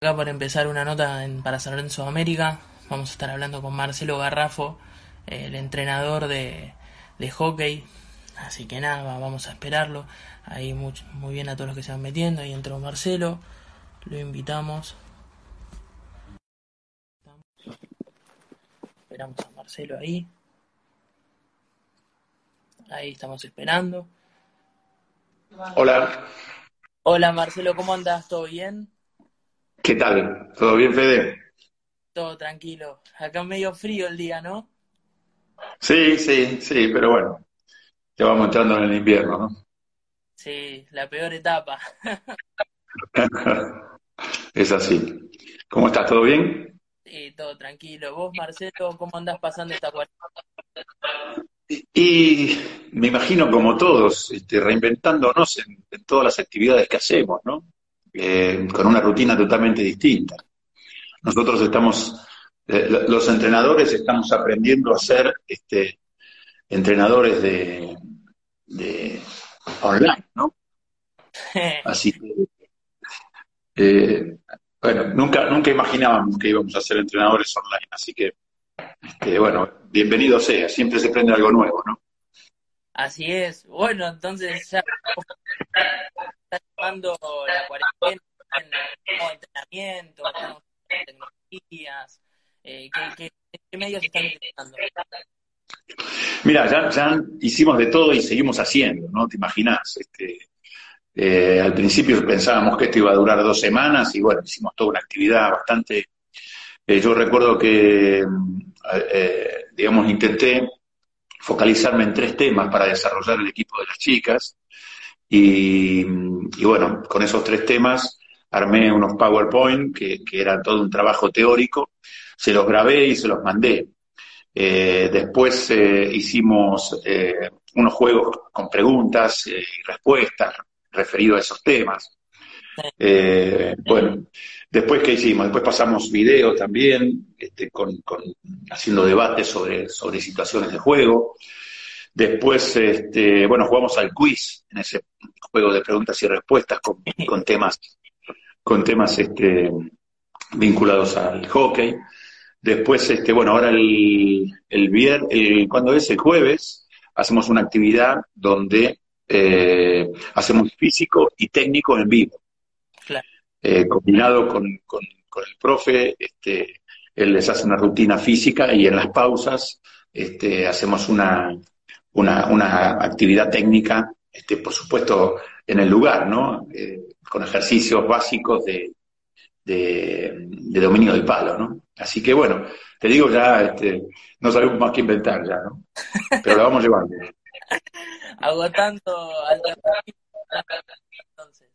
Acá para empezar una nota en, para San Lorenzo de América, vamos a estar hablando con Marcelo Garrafo, el entrenador de, de hockey. Así que nada, vamos a esperarlo. Ahí muy, muy bien a todos los que se van metiendo. Ahí entró Marcelo, lo invitamos. Esperamos a Marcelo ahí. Ahí estamos esperando. Hola, Hola Marcelo, ¿cómo andas? ¿Todo bien? ¿Qué tal? ¿Todo bien, Fede? Todo tranquilo. Acá medio frío el día, ¿no? Sí, sí, sí, pero bueno, ya vamos entrando en el invierno, ¿no? Sí, la peor etapa. Es así. ¿Cómo estás? ¿Todo bien? Sí, todo tranquilo. Vos, Marcelo, ¿cómo andás pasando esta cuarentena? Y me imagino como todos, este, reinventándonos en, en todas las actividades que hacemos, ¿no? Eh, con una rutina totalmente distinta. Nosotros estamos, eh, lo- los entrenadores estamos aprendiendo a ser este, entrenadores de, de online, ¿no? Así que, eh, bueno, nunca, nunca imaginábamos que íbamos a ser entrenadores online, así que, este, bueno, bienvenido sea, siempre se aprende algo nuevo, ¿no? Así es. Bueno, entonces ya llevando la cuarentena en entrenamiento, estamos con tecnologías. Eh, ¿qué, qué, qué medios están utilizando? Mira, ya, hicimos de todo y seguimos haciendo, ¿no? ¿Te imaginas? Este, eh, al principio pensábamos que esto iba a durar dos semanas y bueno, hicimos toda una actividad bastante... eh, yo recuerdo que, eh, digamos, intenté focalizarme en tres temas para desarrollar el equipo de las chicas y, y bueno, con esos tres temas armé unos PowerPoint que, que era todo un trabajo teórico, se los grabé y se los mandé. Eh, después eh, hicimos eh, unos juegos con preguntas y respuestas referidos a esos temas. Bueno, después qué hicimos? Después pasamos videos también, este, con, con- haciendo debates sobre, sobre situaciones de juego. Después, este, bueno, jugamos al quiz en ese juego de preguntas y respuestas con, con temas, con temas este, vinculados al hockey. Después, este, bueno, ahora el, el viernes, el, cuando es el jueves, hacemos una actividad donde eh, hacemos físico y técnico en vivo, Claro. Eh, combinado con, con, con el profe, este, él les hace una rutina física y en las pausas este, hacemos una, una, una actividad técnica, este, por supuesto, en el lugar, ¿no? Eh, con ejercicios básicos de, de, de dominio del palo, ¿no? Así que bueno, te digo ya, este, no sabemos más que inventar ya, ¿no? Pero lo vamos llevando. Agotando alternativas. Entonces,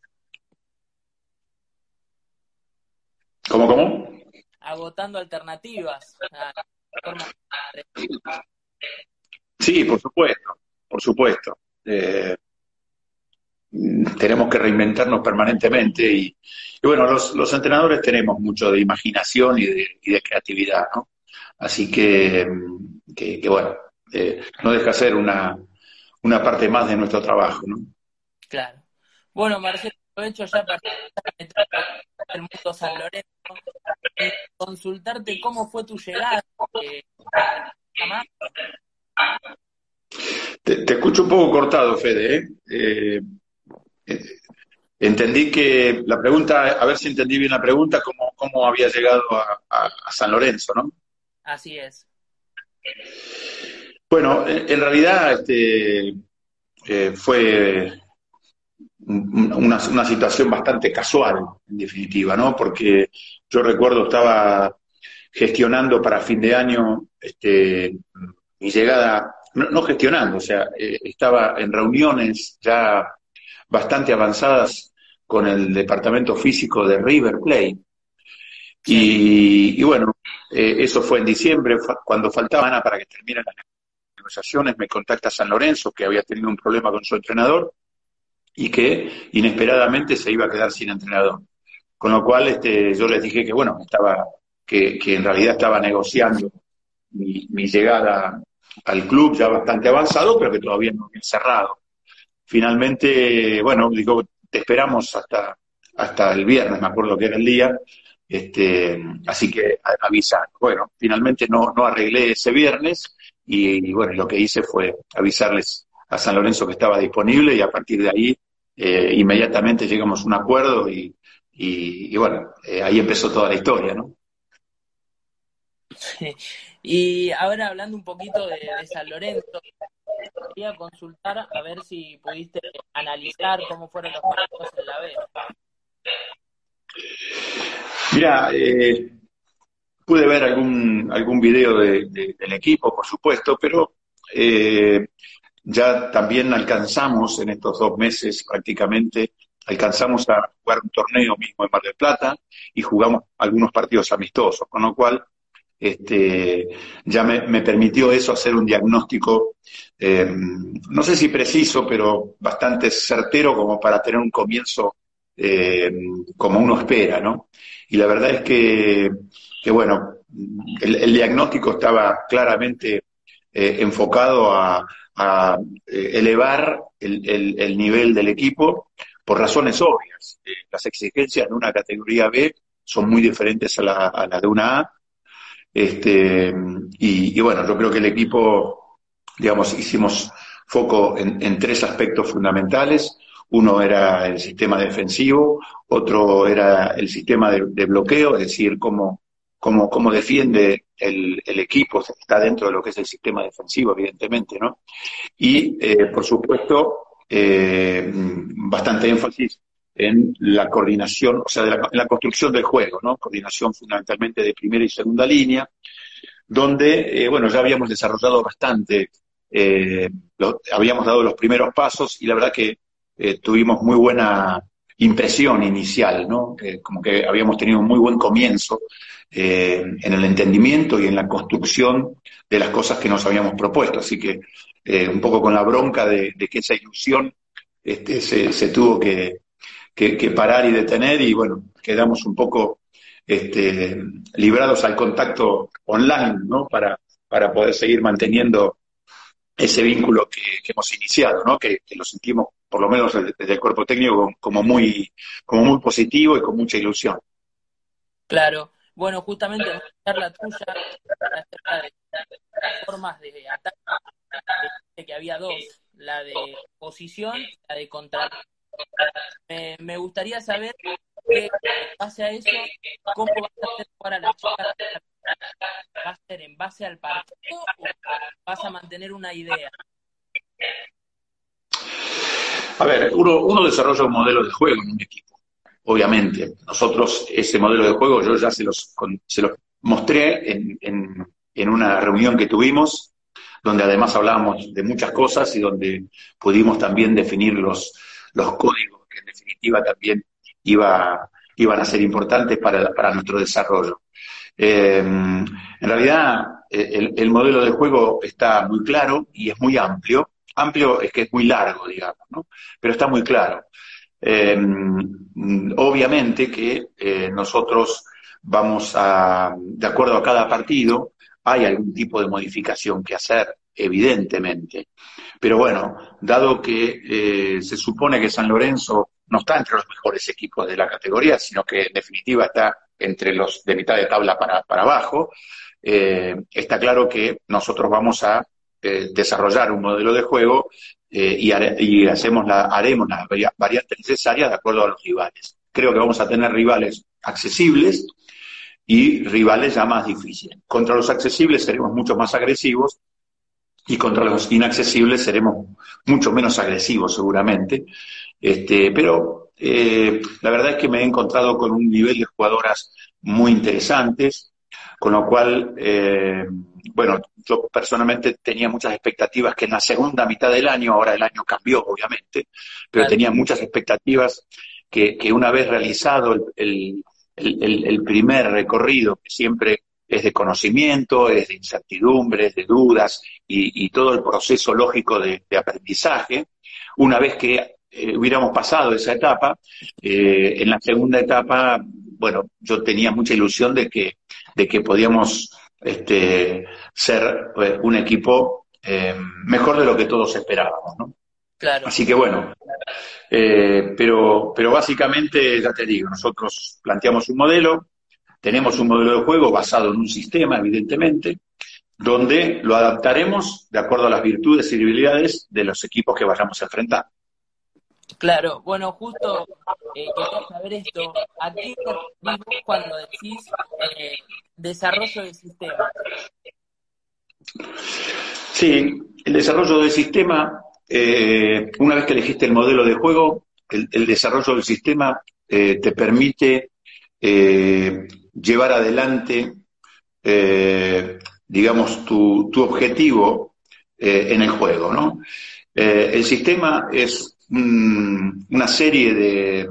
¿Cómo, cómo? agotando alternativas. Sí, por supuesto, por supuesto. Eh, tenemos que reinventarnos permanentemente y, bueno, los, entrenadores tenemos mucho de imaginación y de, y de creatividad, ¿no? Así que, que, bueno, eh, no deja ser una, una parte más de nuestro trabajo, ¿no? Claro. Bueno, Marcelo, aprovecho ya para entrar al mundo San Lorenzo y consultarte cómo fue tu llegada. eh, Te, te escucho un poco cortado, Fede, ¿eh? Eh, eh, entendí que la pregunta, a ver si entendí bien la pregunta, cómo, cómo había llegado a, a- a San Lorenzo, ¿no? Así es. Bueno, en, en realidad este, eh, fue un- una, una situación bastante casual, en definitiva, ¿no? Porque yo recuerdo estaba gestionando para fin de año este, mi llegada, no, no gestionando, o sea, eh, estaba en reuniones ya bastante avanzadas con el departamento físico de River Plate Y, bueno, eh, eso fue en diciembre, cuando faltaba Ana para que terminen las negociaciones, me contacta San Lorenzo, que había tenido un problema con su entrenador y que inesperadamente se iba a quedar sin entrenador. Con lo cual este, yo les dije que bueno, estaba, que, en realidad estaba negociando mi, llegada al club ya bastante avanzado, pero que todavía no había cerrado. Finalmente, bueno, digo, te esperamos hasta, hasta el viernes, me acuerdo que era el día, este, así que avisar. Bueno, finalmente no, no arreglé ese viernes y, bueno, lo que hice fue avisarles a San Lorenzo que estaba disponible y a partir de ahí eh, inmediatamente llegamos a un acuerdo y, y, bueno, eh, ahí empezó toda la historia, ¿no? Sí. Y ahora hablando un poquito de, San Lorenzo, quería consultar a ver si pudiste analizar cómo fueron los partidos en la B. Mira, eh, pude ver algún, algún video del equipo, por supuesto, pero eh, ya también alcanzamos en estos dos meses prácticamente, alcanzamos a jugar un torneo mismo en Mar del Plata y jugamos algunos partidos amistosos, con lo cual este, ya me, permitió eso hacer un diagnóstico, eh, no sé si preciso, pero bastante certero como para tener un comienzo eh, como uno espera, ¿no? Y la verdad es que, que bueno, el, diagnóstico estaba claramente eh, enfocado a, elevar el, nivel del equipo por razones obvias. las exigencias de una categoría B son muy diferentes a la, de una A. Este, y, bueno, yo creo que el equipo, digamos, hicimos foco en tres aspectos fundamentales. Uno era el sistema defensivo, otro era el sistema de, bloqueo, es decir, cómo, cómo, cómo defiende el, equipo, está dentro de lo que es el sistema defensivo, evidentemente, ¿no? Y, eh, por supuesto, eh, bastante énfasis en la coordinación, o sea, en la construcción del juego, ¿no? Coordinación fundamentalmente de primera y segunda línea, donde, eh, bueno, ya habíamos desarrollado bastante, habíamos dado los primeros pasos y la verdad que eh, tuvimos muy buena impresión inicial, ¿no? como que habíamos tenido un muy buen comienzo eh, en el entendimiento y en la construcción de las cosas que nos habíamos propuesto. Así que eh, un poco con la bronca de, que esa ilusión este, se, tuvo que, parar y detener y bueno, quedamos un poco este, librados al contacto online, ¿no? Para, para poder seguir manteniendo ese vínculo que, hemos iniciado, ¿no? Que, lo sentimos, por lo menos desde el cuerpo técnico, como muy, como muy positivo y con mucha ilusión. Claro. Bueno, justamente en la acerca de las formas de ataque, que había dos, la de posición y la de contra. Me gustaría saber, qué base a eso, cómo vas a hacer para la chica ¿Va a ser en base al partido o vas a mantener una idea? A ver, uno, desarrolla un modelo de juego en un equipo, obviamente. Nosotros, ese modelo de juego, yo ya se los, se los mostré en, en, una reunión que tuvimos, donde además hablábamos de muchas cosas y donde pudimos también definir los, los códigos que en definitiva también iba, iban a ser importantes para, para nuestro desarrollo. Eh, en realidad, el, modelo de juego está muy claro y es muy amplio. Amplio es que es muy largo, digamos, ¿no? Pero está muy claro. Eh, obviamente que eh, nosotros vamos a, de acuerdo a cada partido, hay algún tipo de modificación que hacer, evidentemente. Pero bueno, dado que se supone que San Lorenzo no está entre los mejores equipos de la categoría, sino que en definitiva está entre los de mitad de tabla para, para abajo, eh, está claro que nosotros vamos a eh, desarrollar un modelo de juego eh, y, hacemos la, haremos las variantes necesarias de acuerdo a los rivales. Creo que vamos a tener rivales accesibles y rivales ya más difíciles. Contra los accesibles seremos mucho más agresivos y contra los inaccesibles seremos mucho menos agresivos seguramente. Este, pero eh, la verdad es que me he encontrado con un nivel de jugadoras muy interesantes, con lo cual, eh, bueno, yo personalmente tenía muchas expectativas que en la segunda mitad del año, ahora el año cambió obviamente, pero tenía muchas expectativas que, una vez realizado el, el, primer recorrido, que siempre es de conocimiento, es de incertidumbre, es de dudas y, todo el proceso lógico de, aprendizaje. Una vez que eh, hubiéramos pasado esa etapa, eh, en la segunda etapa, bueno, yo tenía mucha ilusión de que, de que podíamos este, ser pues, un equipo eh, mejor de lo que todos esperábamos, ¿no? Claro. Así que bueno, eh, pero, pero básicamente, ya te digo, nosotros planteamos un modelo, tenemos un modelo de juego basado en un sistema, evidentemente, donde lo adaptaremos de acuerdo a las virtudes y debilidades de los equipos que vayamos a enfrentar. Claro, bueno, justo eh, quería saber esto. ¿A qué te cuando decís eh, desarrollo de sistema? Sí, el desarrollo del sistema, eh, una vez que elegiste el modelo de juego, el, desarrollo del sistema eh, te permite llevar adelante, digamos, tu, tu objetivo en el juego, ¿no? el sistema es una serie de,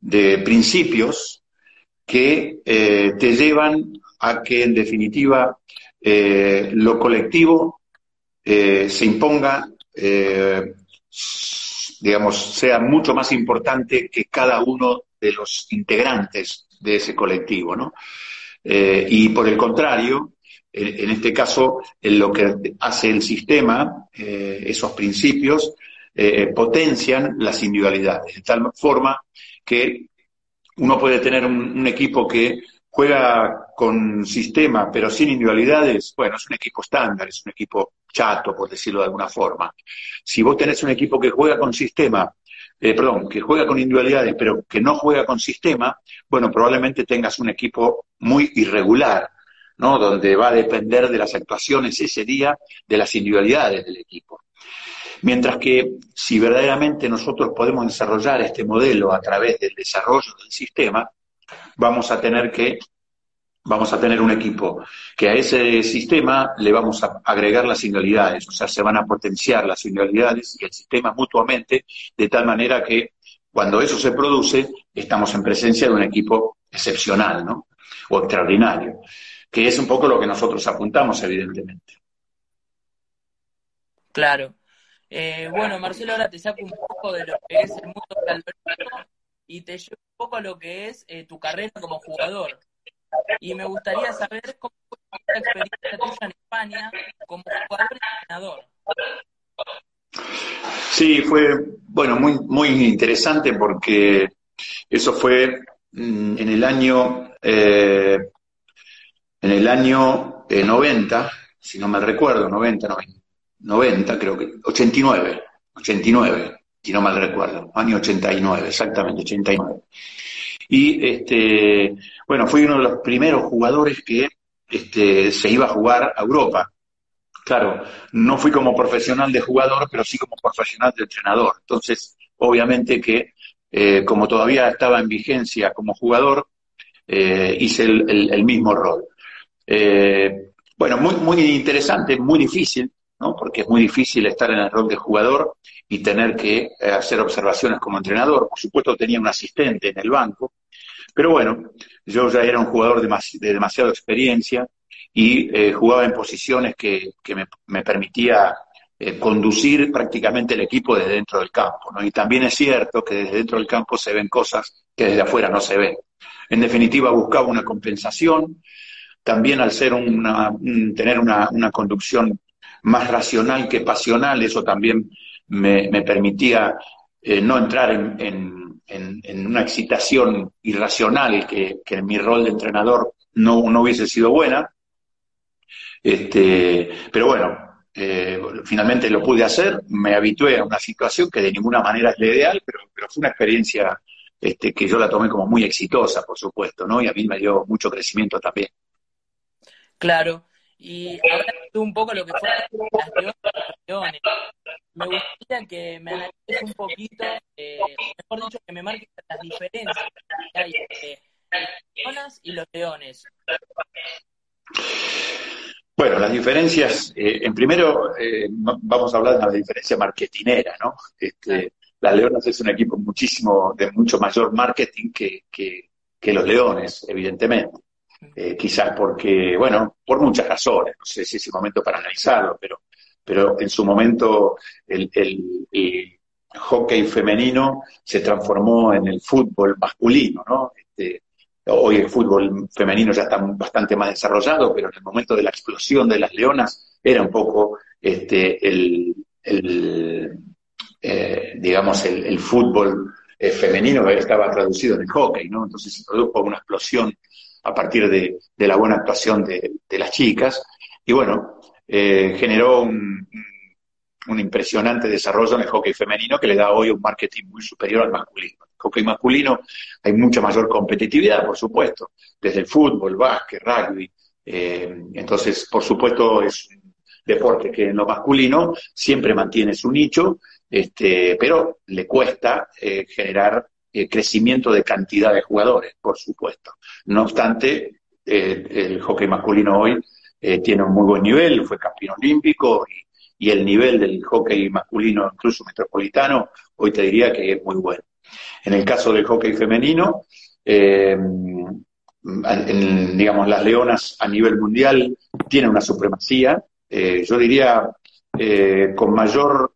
de principios que te llevan a que, en definitiva, eh, lo colectivo eh, se imponga, eh, digamos, sea mucho más importante que cada uno de los integrantes de ese colectivo, ¿no? y por el contrario, en, este caso, en lo que hace el sistema, esos principios, potencian las individualidades, de tal forma que uno puede tener un equipo que juega con sistema pero sin individualidades, bueno, es un equipo estándar, es un equipo chato, por decirlo de alguna forma. Si vos tenés un equipo que juega con sistema, eh, perdón, que juega con individualidades, pero que no juega con sistema, bueno, probablemente tengas un equipo muy irregular, ¿no? Donde va a depender de las actuaciones ese día de las individualidades del equipo. Mientras que si verdaderamente nosotros podemos desarrollar este modelo a través del desarrollo del sistema, vamos a tener que vamos a tener un equipo que a ese sistema le vamos a agregar las individualidades, o sea, se van a potenciar las individualidades y el sistema mutuamente, de tal manera que cuando eso se produce, estamos en presencia de un equipo excepcional, ¿no? O extraordinario, que es un poco lo que nosotros apuntamos, evidentemente. Claro. Eh, bueno, Marcelo, ahora te saco un poco de lo que es el mundo del y te llevo un poco a lo que es eh, tu carrera como jugador. Y me gustaría saber cómo fue la experiencia tuya en España como jugador y entrenador. Sí, fue, bueno, muy, muy interesante porque eso fue mm, en el año, eh, en el año 90, eh, si no me recuerdo, 90, 90, 90 creo que, 89, 89 si no mal recuerdo, año 89, exactamente, 89. Y este, bueno, fui uno de los primeros jugadores que este, se iba a jugar a Europa. Claro, no fui como profesional de jugador, pero sí como profesional de entrenador. Entonces, obviamente que eh, como todavía estaba en vigencia como jugador, eh, hice el, mismo rol. Eh, bueno, muy, muy interesante, muy difícil, ¿no? porque es muy difícil estar en el rol de jugador y tener que hacer observaciones como entrenador. Por supuesto tenía un asistente en el banco, pero bueno, yo ya era un jugador de, demasiada experiencia y eh, jugaba en posiciones que, me, permitía eh, conducir prácticamente el equipo desde dentro del campo. Y también es cierto que desde dentro del campo se ven cosas que desde afuera no se ven. En definitiva, buscaba una compensación, también al ser una, tener una, una conducción más racional que pasional, eso también me, permitía eh, no entrar en, una excitación irracional que, en mi rol de entrenador no, no hubiese sido buena. Este, pero bueno, eh, finalmente lo pude hacer, me habitué a una situación que de ninguna manera es la ideal, pero, pero fue una experiencia este, que yo la tomé como muy exitosa, por supuesto, ¿no? Y a mí me dio mucho crecimiento también. Claro, y ahora tú un poco lo que fue las leones. Me gustaría que me analices un poquito, eh, mejor dicho, que me marques las diferencias que hay entre las leonas y los leones. Bueno, las diferencias, eh, en primero eh, vamos a hablar de la diferencia marketinera, ¿no? Este, las Leonas es un equipo muchísimo, de mucho mayor marketing que, que, que los Leones, evidentemente. Eh, quizás porque, bueno, por muchas razones, no sé si es el momento para analizarlo, pero, pero en su momento el, hockey femenino se transformó en el fútbol masculino, ¿no? Este, hoy el fútbol femenino ya está bastante más desarrollado, pero en el momento de la explosión de las leonas era un poco este, el, eh, digamos, el, fútbol eh, femenino que estaba traducido en el hockey, ¿no? Entonces se produjo una explosión a partir de, la buena actuación de, las chicas y bueno, eh, generó un, impresionante desarrollo en el hockey femenino que le da hoy un marketing muy superior al masculino. En el hockey masculino hay mucha mayor competitividad, por supuesto, desde el fútbol, básquet, rugby. entonces, por supuesto, es un deporte que en lo masculino siempre mantiene su nicho este, pero le cuesta eh, generar eh, crecimiento de cantidad de jugadores, por supuesto. No obstante, eh, el hockey masculino hoy tiene un muy buen nivel, fue campeón olímpico y, el nivel del hockey masculino, incluso metropolitano, hoy te diría que es muy bueno. En el caso del hockey femenino, en, digamos, las leonas a nivel mundial tienen una supremacía, yo diría con mayor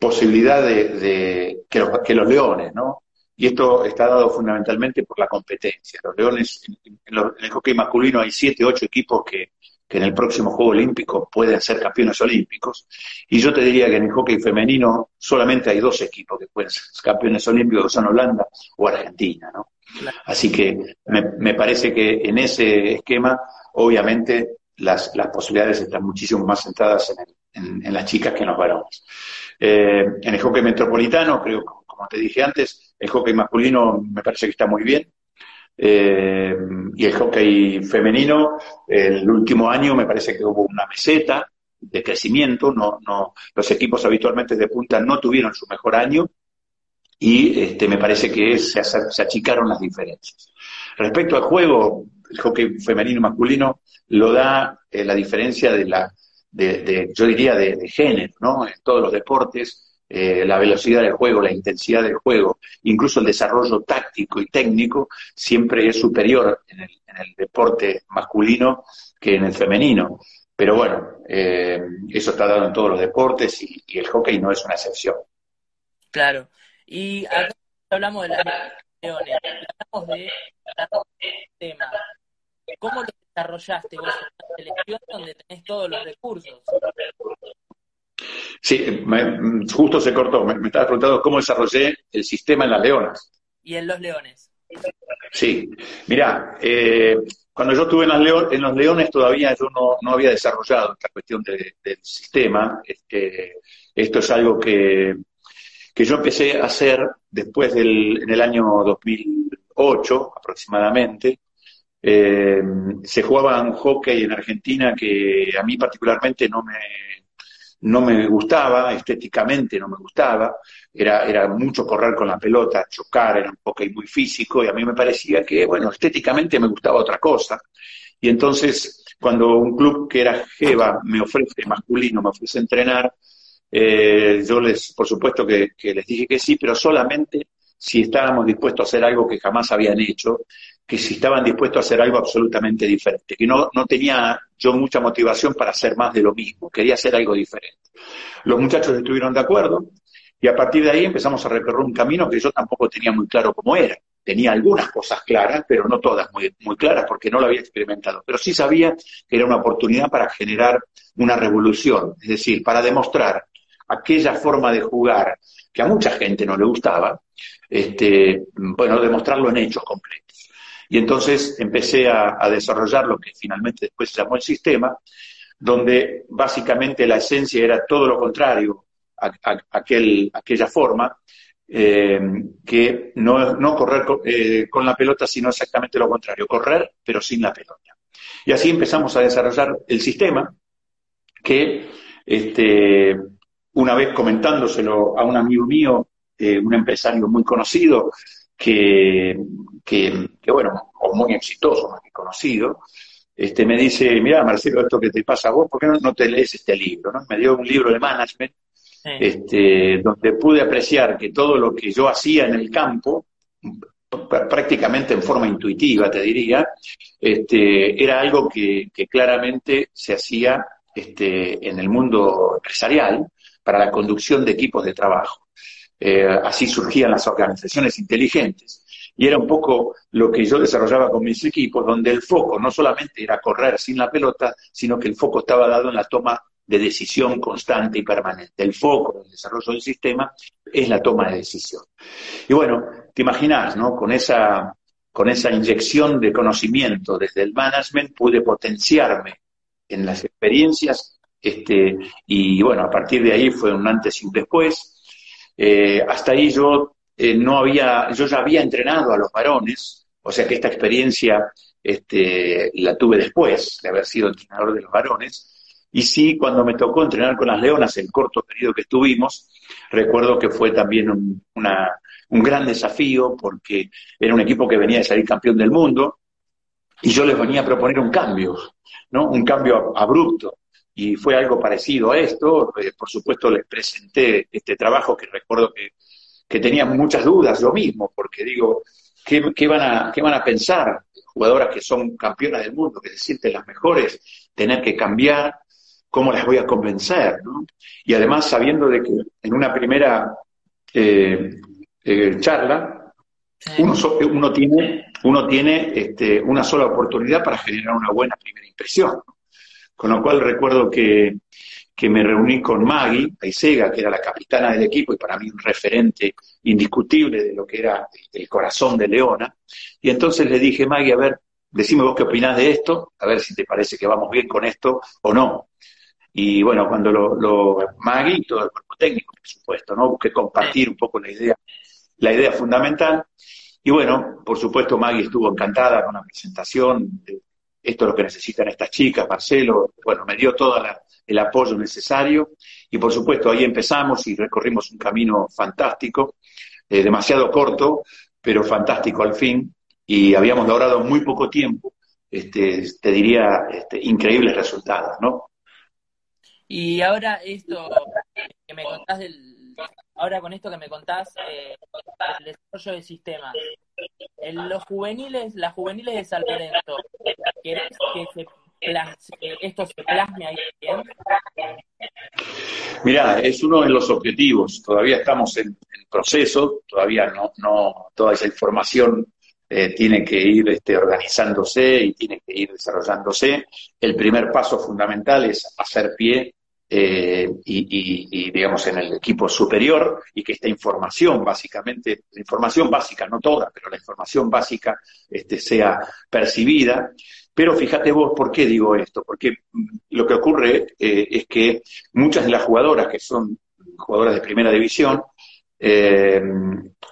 posibilidad de, que, los, que, los, leones, ¿no? Y esto está dado fundamentalmente por la competencia. Los leones, en, el hockey masculino hay siete, ocho equipos que, que en el próximo Juego Olímpico pueden ser campeones olímpicos. Y yo te diría que en el hockey femenino solamente hay dos equipos que pueden ser campeones olímpicos, que son Holanda o Argentina, ¿no? Así que me, me, parece que en ese esquema, obviamente, las, las posibilidades están muchísimo más centradas en el, en, las chicas que en los varones. Eh, en el hockey metropolitano, creo, como te dije antes, el hockey masculino me parece que está muy bien. Eh, y el hockey femenino, el último año me parece que hubo una meseta de crecimiento, no, no, los equipos habitualmente de punta no tuvieron su mejor año y este, me parece que se, se achicaron las diferencias. Respecto al juego, el hockey femenino y masculino lo da eh, la diferencia de la, de, yo diría, de, género, ¿no? En todos los deportes, eh, la velocidad del juego, la intensidad del juego, incluso el desarrollo táctico y técnico, siempre es superior en el, deporte masculino que en el femenino. Pero bueno, eh, eso está dado en todos los deportes y, el hockey no es una excepción. Claro. Y hablamos de las leones, hablamos de tema. ¿Cómo lo desarrollaste vos en una selección donde tenés todos los recursos? Sí, justo se cortó. Me, estaba preguntando cómo desarrollé el sistema en las leonas. Y en los leones. Sí, mira, eh, cuando yo estuve en, las en, los leones todavía yo no, había desarrollado esta cuestión del sistema. Este, esto es algo que, que yo empecé a hacer después del en el año 2008 aproximadamente, eh, se jugaba un hockey en Argentina que a mí particularmente no me, no me gustaba, estéticamente no me gustaba, era, era mucho correr con la pelota, chocar, era un hockey muy físico y a mí me parecía que, bueno, estéticamente me gustaba otra cosa. Y entonces, cuando un club que era Jeva me ofrece, masculino, me ofrece entrenar, eh, yo les, por supuesto que, que les dije que sí, pero solamente si estábamos dispuestos a hacer algo que jamás habían hecho, que si estaban dispuestos a hacer algo absolutamente diferente, que no, no tenía yo mucha motivación para hacer más de lo mismo, quería hacer algo diferente. Los muchachos estuvieron de acuerdo y a partir de ahí empezamos a recorrer un camino que yo tampoco tenía muy claro cómo era. Tenía algunas cosas claras, pero no todas muy, muy claras porque no lo había experimentado. Pero sí sabía que era una oportunidad para generar una revolución, es decir, para demostrar aquella forma de jugar que a mucha gente no le gustaba, este, bueno, demostrarlo en hechos concretos. Y entonces empecé a, desarrollar lo que finalmente después se llamó el sistema, donde básicamente la esencia era todo lo contrario a, aquel, aquella forma, eh, que no, correr eh, con la pelota, sino exactamente lo contrario, correr pero sin la pelota. Y así empezamos a desarrollar el sistema que este, una vez comentándoselo a un amigo mío, eh, un empresario muy conocido, que, que, bueno, o muy exitoso, más que conocido, este, me dice, mira Marcelo, esto que te pasa a vos, ¿por qué no, te lees este libro? ¿no? Me dio un libro de management, este, donde pude apreciar que todo lo que yo hacía en el campo, prácticamente en forma intuitiva, te diría, este, era algo que, claramente se hacía este, en el mundo empresarial para la conducción de equipos de trabajo. Eh, así surgían las organizaciones inteligentes. Y era un poco lo que yo desarrollaba con mis equipos, donde el foco no solamente era correr sin la pelota, sino que el foco estaba dado en la toma de decisión constante y permanente. El foco del desarrollo del sistema es la toma de decisión. Y bueno, te imaginas, ¿no? Con esa, con esa inyección de conocimiento desde el management pude potenciarme en las experiencias este, y bueno, a partir de ahí fue un antes y un después. Eh, hasta ahí yo eh, no había, yo ya había entrenado a los varones, o sea que esta experiencia este, la tuve después de haber sido entrenador de los varones. Y sí, cuando me tocó entrenar con las leonas, el corto periodo que estuvimos, recuerdo que fue también un, un gran desafío porque era un equipo que venía de salir campeón del mundo y yo les venía a proponer un cambio, ¿no? Un cambio abrupto. Y fue algo parecido a esto. Eh, por supuesto, les presenté este trabajo que recuerdo que que tenían muchas dudas, yo mismo, porque digo, ¿qué, van, a, ¿qué van a pensar jugadoras que son campeonas del mundo, que se sienten las mejores, tener que cambiar? ¿Cómo las voy a convencer? Y además sabiendo de que en una primera eh, eh, charla, uno, uno, tiene, uno tiene este, una sola oportunidad para generar una buena primera impresión. Con lo cual recuerdo que que me reuní con Maggie Aisega, que era la capitana del equipo y para mí un referente indiscutible de lo que era el corazón de Leona. Y entonces le dije, Maggie, a ver, decime vos qué opinás de esto, a ver si te parece que vamos bien con esto o no. Y bueno, cuando lo, lo Maggie y todo el cuerpo técnico, por supuesto, ¿no? Busqué compartir un poco la idea, la idea fundamental. Y bueno, por supuesto, Maggie estuvo encantada con la presentación. De, esto es lo que necesitan estas chicas, Marcelo. Bueno, me dio toda la, el apoyo necesario. Y por supuesto, ahí empezamos y recorrimos un camino fantástico, eh, demasiado corto, pero fantástico al fin. Y habíamos logrado muy poco tiempo, este, te diría, este, increíbles resultados, ¿no? Y ahora esto que me contás del, ahora con esto que me contás eh, el desarrollo de sistemas, en los juveniles, las juveniles de San Lorenzo, ¿querés que esto se plasme ahí bien? Mirá, es uno de los objetivos. Todavía estamos en, proceso, todavía no, no toda esa información eh, tiene que ir este, organizándose y tiene que ir desarrollándose. El primer paso fundamental es hacer pie eh, y, digamos, en el equipo superior y que esta información, básicamente, la información básica, no toda, pero la información básica este, sea percibida. Pero fíjate vos, ¿por qué digo esto? Porque mm, lo que ocurre eh, es que muchas de las jugadoras que son jugadoras de primera división, eh,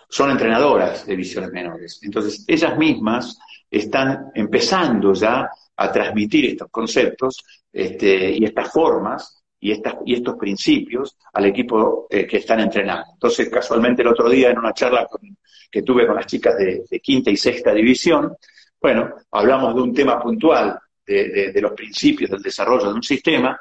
son entrenadoras de divisiones menores. Entonces, ellas mismas están empezando ya a transmitir estos conceptos este, y estas formas y, estas, y estos principios al equipo eh, que están entrenando. Entonces, casualmente el otro día en una charla que tuve con las chicas de, quinta y sexta división, bueno, hablamos de un tema puntual de, los principios del desarrollo de un sistema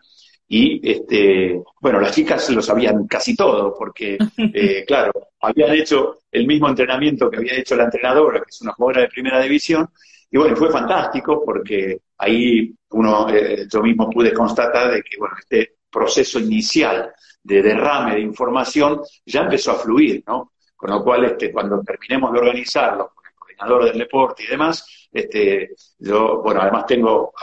y, este, bueno, las chicas lo sabían casi todo porque, eh, claro, habían hecho el mismo entrenamiento que había hecho la entrenadora, que es una jugadora de primera división, y bueno, fue fantástico porque ahí uno, eh, yo mismo pude constatar de que, bueno, este proceso inicial de derrame de información ya empezó a fluir, ¿no? Con lo cual, este, cuando terminemos de organizarlo con el coordinador del deporte y demás, este, yo, bueno, además tengo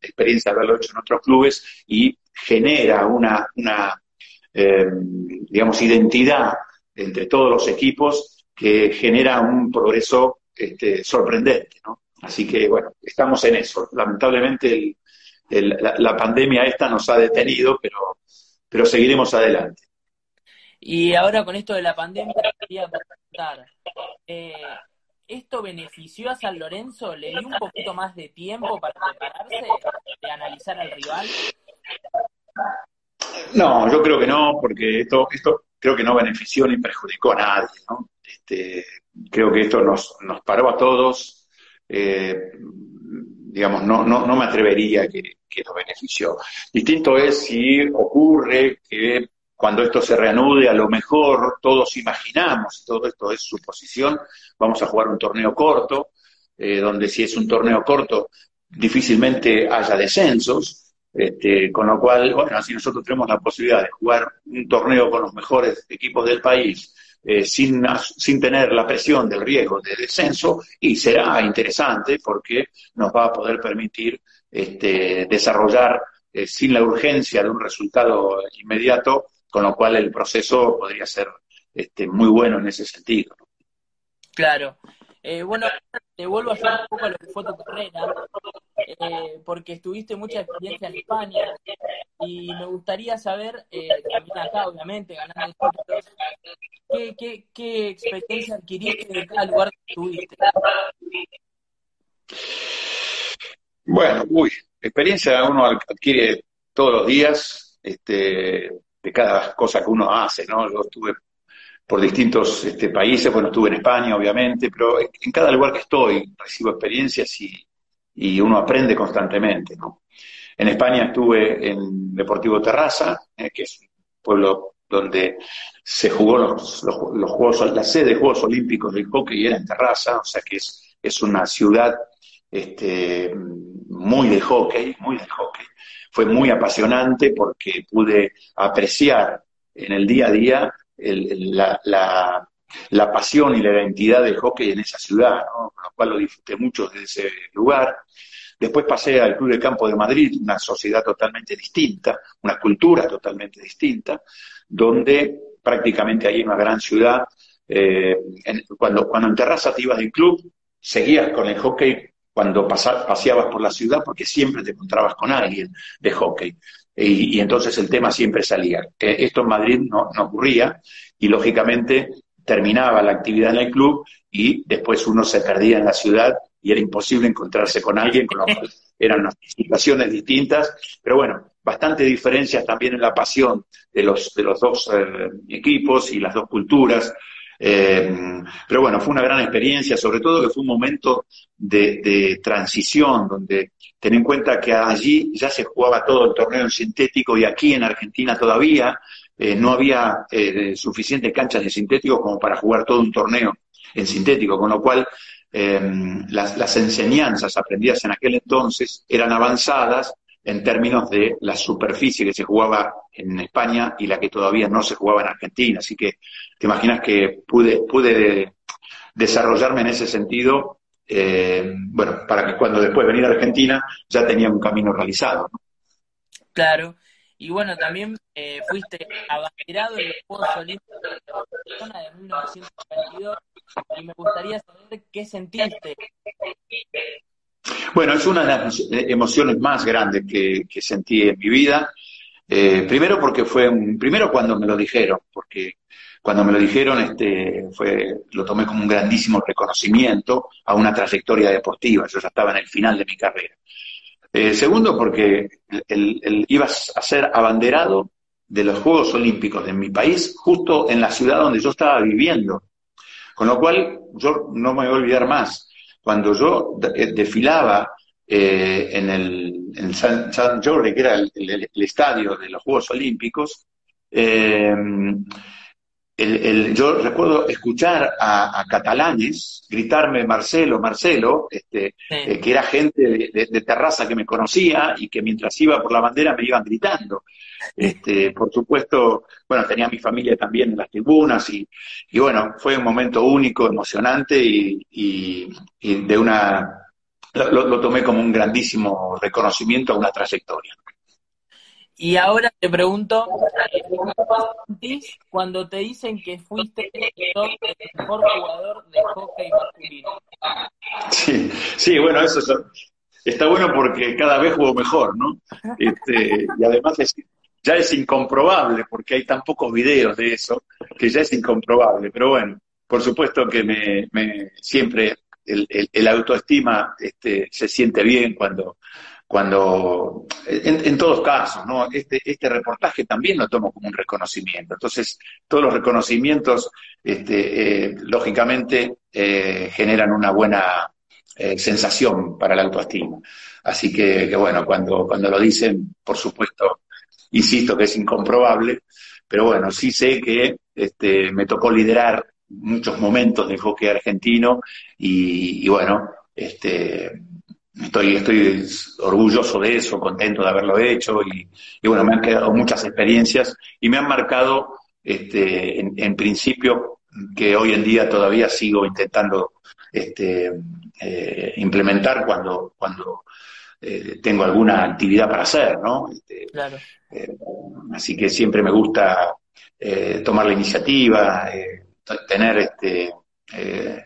experiencia de haberlo hecho en otros clubes y genera una, una eh, digamos, identidad entre todos los equipos que genera un progreso este, sorprendente, ¿no? Así que, bueno, estamos en eso. Lamentablemente el, la, pandemia esta nos ha detenido, pero, pero seguiremos adelante. Y ahora con esto de la pandemia, quería preguntar, eh, ¿esto benefició a San Lorenzo? ¿Le dio un poquito más de tiempo para prepararse, de analizar al rival? No, yo creo que no, porque esto, esto creo que no benefició ni perjudicó a nadie, ¿no? Este, creo que esto nos, nos paró a todos. Eh, digamos, no, no, no me atrevería que, que lo benefició. Distinto es si ocurre que cuando esto se reanude, a lo mejor todos imaginamos, todo esto es suposición, vamos a jugar un torneo corto, eh, donde si es un torneo corto, difícilmente haya descensos, este, con lo cual, bueno, si nosotros tenemos la posibilidad de jugar un torneo con los mejores equipos del país, eh, sin, sin tener la presión del riesgo de descenso, y será interesante porque nos va a poder permitir este, desarrollar eh, sin la urgencia de un resultado inmediato con lo cual el proceso podría ser este, muy bueno en ese sentido. Claro. Eh, bueno, te vuelvo a hacer un poco lo que fue tu carrera, eh, porque estuviste mucha experiencia en España y me gustaría saber, eh, también acá obviamente, ganando títulos, ¿qué, qué, qué experiencia adquiriste de cada lugar que estuviste? Bueno, uy, experiencia uno adquiere todos los días, este, de cada cosa que uno hace, ¿no? Yo estuve por distintos este, países, bueno, estuve en España, obviamente, pero en cada lugar que estoy recibo experiencias y, uno aprende constantemente, ¿no? En España estuve en Deportivo Terraza, eh, que es un pueblo donde se jugó los, Juegos, la sede de Juegos Olímpicos del hockey era en Terraza, o sea que es, es una ciudad este, muy de hockey, muy de hockey fue muy apasionante porque pude apreciar en el día a día la, pasión y la identidad del hockey en esa ciudad, con lo cual lo disfruté mucho de ese lugar. Después pasé al Club de Campo de Madrid, una sociedad totalmente distinta, una cultura totalmente distinta, donde prácticamente hay una gran ciudad. Eh, cuando, cuando en Terraza te ibas del club, seguías con el hockey cuando paseabas por la ciudad porque siempre te encontrabas con alguien de hockey. Y, entonces el tema siempre salía. Eh, esto en Madrid no, no, ocurría y lógicamente terminaba la actividad en el club y después uno se perdía en la ciudad y era imposible encontrarse con alguien, con lo cual eran unas situaciones distintas, pero bueno, bastante diferencias también en la pasión de los, de los dos eh, equipos y las dos culturas. Eh, pero bueno, fue una gran experiencia, sobre todo que fue un momento de, transición, donde ten en cuenta que allí ya se jugaba todo el torneo en sintético y aquí en Argentina todavía eh, no había eh, suficientes canchas de sintético como para jugar todo un torneo en sintético, con lo cual las, las enseñanzas aprendidas en aquel entonces eran avanzadas en términos de la superficie que se jugaba en España y la que todavía no se jugaba en Argentina. Así que te imaginas que pude, pude desarrollarme en ese sentido, eh, bueno, para que cuando después venir a Argentina ya tenía un camino realizado. Claro. Y bueno, también eh, fuiste abanderado en los Juegos Olímpicos de de 1922 y me gustaría saber qué sentiste bueno, es una de las emociones más grandes que, sentí en mi vida. Eh, primero porque fue un, primero cuando me lo dijeron, porque cuando me lo dijeron este, fue, lo tomé como un grandísimo reconocimiento a una trayectoria deportiva. Yo ya estaba en el final de mi carrera. Eh, segundo, porque el, ibas a ser abanderado de los Juegos Olímpicos de mi país, justo en la ciudad donde yo estaba viviendo. Con lo cual, yo no me voy a olvidar más cuando yo eh, desfilaba eh, en el en San, San Jordi, que era el, estadio de los Juegos Olímpicos, eh, el, yo recuerdo escuchar a, catalanes gritarme Marcelo, Marcelo, este, que era gente de, terraza que me conocía y que mientras iba por la bandera me iban gritando. Este, por supuesto, bueno, tenía mi familia también en las tribunas y, y bueno, fue un momento único, emocionante y, y, de una, lo, tomé como un grandísimo reconocimiento a una trayectoria. Y ahora te pregunto, ¿qué cuando te dicen que fuiste el mejor jugador de hockey masculino? Sí, sí, bueno, eso está bueno porque cada vez juego mejor, ¿no? Este, y además ya es incomprobable, porque hay tan pocos videos de eso, que ya es incomprobable. Pero bueno, por supuesto que me, me siempre el, el, autoestima este, se siente bien cuando, cuando en, todos casos, ¿no? Este, este reportaje también lo tomo como un reconocimiento. Entonces, todos los reconocimientos, este, eh, lógicamente, eh, generan una buena eh, sensación para la autoestima. Así que, bueno, cuando, cuando lo dicen, por supuesto, insisto que es incomprobable, pero bueno, sí sé que este, me tocó liderar muchos momentos del hockey argentino y, bueno, este, estoy, estoy orgulloso de eso, contento de haberlo hecho y, bueno, me han quedado muchas experiencias y me han marcado este, en, principio que hoy en día todavía sigo intentando este, eh, implementar cuando, cuando eh, tengo alguna actividad para hacer, ¿no? Este, claro. Eh, así que siempre me gusta tomar la iniciativa, tener este,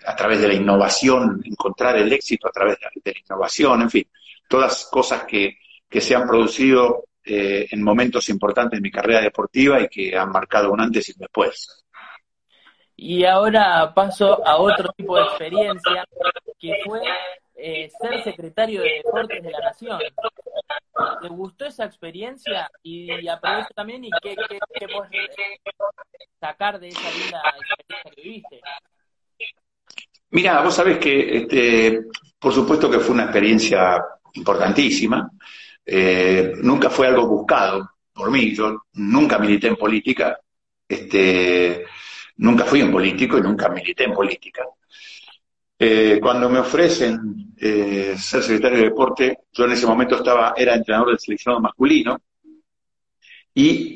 a través de la innovación, encontrar el éxito a través de la, innovación, en fin, todas cosas que, que se han producido en momentos importantes de mi carrera deportiva y que han marcado un antes y un después. Y ahora paso a otro tipo de experiencia, que fue eh, ser secretario de Deportes de la Nación. ¿Te gustó esa experiencia? Y aprovecho también, ¿y qué, qué, puedes sacar de esa linda experiencia que viviste? Mira, vos sabés que, este, por supuesto que fue una experiencia importantísima. Eh, nunca fue algo buscado por mí. Yo nunca milité en política. Este, Nunca fui un político y nunca milité en política. Eh, cuando me ofrecen eh, ser secretario de deporte, yo en ese momento estaba, era entrenador del seleccionado masculino y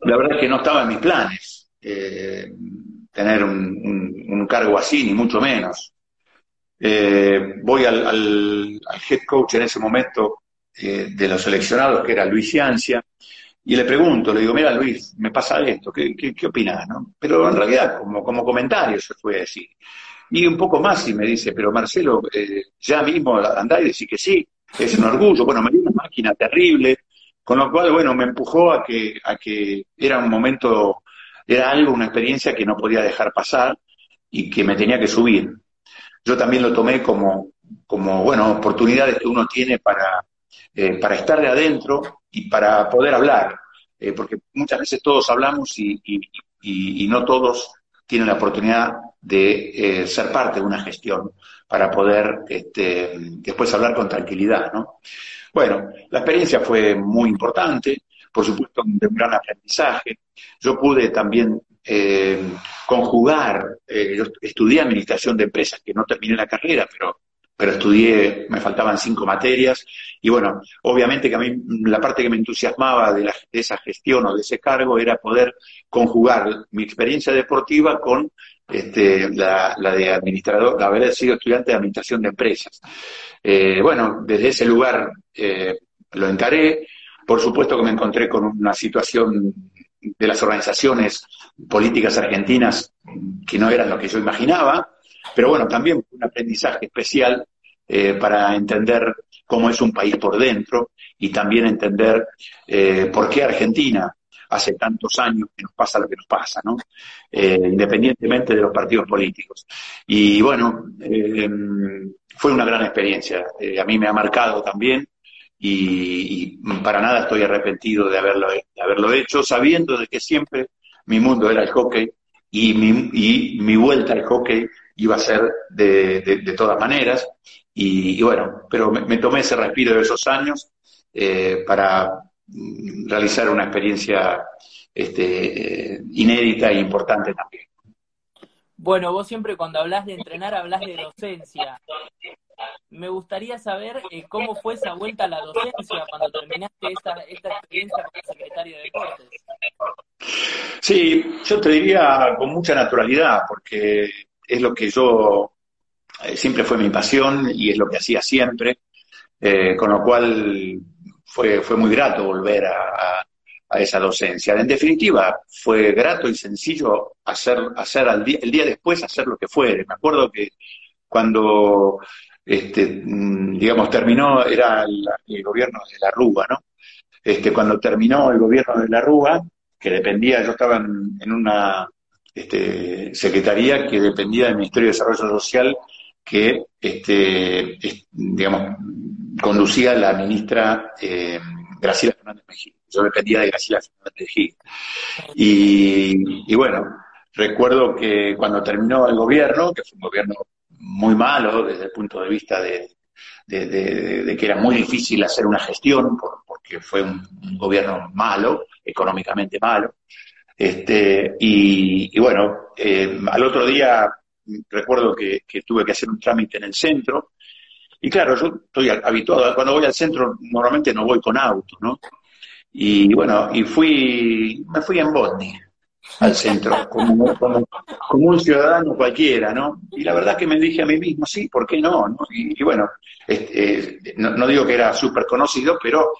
la verdad es que no estaba en mis planes tener un, cargo así, ni mucho menos. voy al, al, head coach en ese momento de los seleccionados, que era Luis Ciancia, y le pregunto, le digo, mira Luis, me pasa esto, ¿qué, qué, opinas? No? Pero en realidad, como, como comentario se fue a decir. Y un poco más y me dice, pero Marcelo, eh, ya mismo andá y decir que sí, es un orgullo. Bueno, me dio una máquina terrible, con lo cual, bueno, me empujó a que, a que era un momento, era algo, una experiencia que no podía dejar pasar y que me tenía que subir. Yo también lo tomé como, como bueno, oportunidades que uno tiene para, eh, para estar de adentro y para poder hablar, eh, porque muchas veces todos hablamos y, no todos tienen la oportunidad de eh, ser parte de una gestión para poder este, después hablar con tranquilidad. ¿no? Bueno, la experiencia fue muy importante, por supuesto, de un gran aprendizaje. Yo pude también conjugar, yo estudié administración de empresas, que no terminé la carrera, pero pero estudié, me faltaban cinco materias, y bueno, obviamente que a mí la parte que me entusiasmaba de, esa gestión o de ese cargo era poder conjugar mi experiencia deportiva con este, la, de administrador, la haber sido estudiante de administración de empresas. Eh, bueno, desde ese lugar eh, lo encaré, por supuesto que me encontré con una situación de las organizaciones políticas argentinas que no eran lo que yo imaginaba, pero bueno, también un aprendizaje especial eh, para entender cómo es un país por dentro y también entender eh, por qué Argentina hace tantos años que nos pasa lo que nos pasa, ¿no? Eh, independientemente de los partidos políticos. Y bueno, fue una gran experiencia. a mí me ha marcado también y, para nada estoy arrepentido de haberlo, de haberlo hecho, sabiendo de que siempre mi mundo era el hockey y mi, y mi vuelta al hockey iba a ser de, de, todas maneras. Y, bueno, pero me, tomé ese respiro de esos años eh, para realizar una experiencia este, inédita e importante también. Bueno, vos siempre cuando hablas de entrenar hablas de docencia. Me gustaría saber eh, cómo fue esa vuelta a la docencia cuando terminaste esta, esta experiencia como secretario de deportes. Sí, yo te diría con mucha naturalidad, porque es lo que yo, eh, siempre fue mi pasión y es lo que hacía siempre, eh, con lo cual fue, fue muy grato volver a, esa docencia. En definitiva, fue grato y sencillo hacer, hacer al día, el día después hacer lo que fuere. Me acuerdo que cuando, este, mm, digamos, terminó, era el, gobierno de la Rúa, ¿no? Este, cuando terminó el gobierno de la Rúa, que dependía, yo estaba en una este, secretaría que dependía del Ministerio de Desarrollo Social que, este, digamos, conducía la ministra eh, Graciela Fernández Mejía. Yo dependía de Graciela Fernández Mejía. Y, bueno, recuerdo que cuando terminó el gobierno, que fue un gobierno muy malo desde el punto de vista de, que era muy difícil hacer una gestión, porque que fue un, gobierno malo, económicamente malo. Este, y, bueno, eh, al otro día recuerdo que, tuve que hacer un trámite en el centro. Y claro, yo estoy habituado, cuando voy al centro normalmente no voy con auto, ¿no? Y bueno, y fui, me fui en bondi al centro, como, un ciudadano cualquiera, ¿no? Y la verdad que me dije a mí mismo, sí, ¿por qué no? Y, bueno, este, no, digo que era súper conocido, pero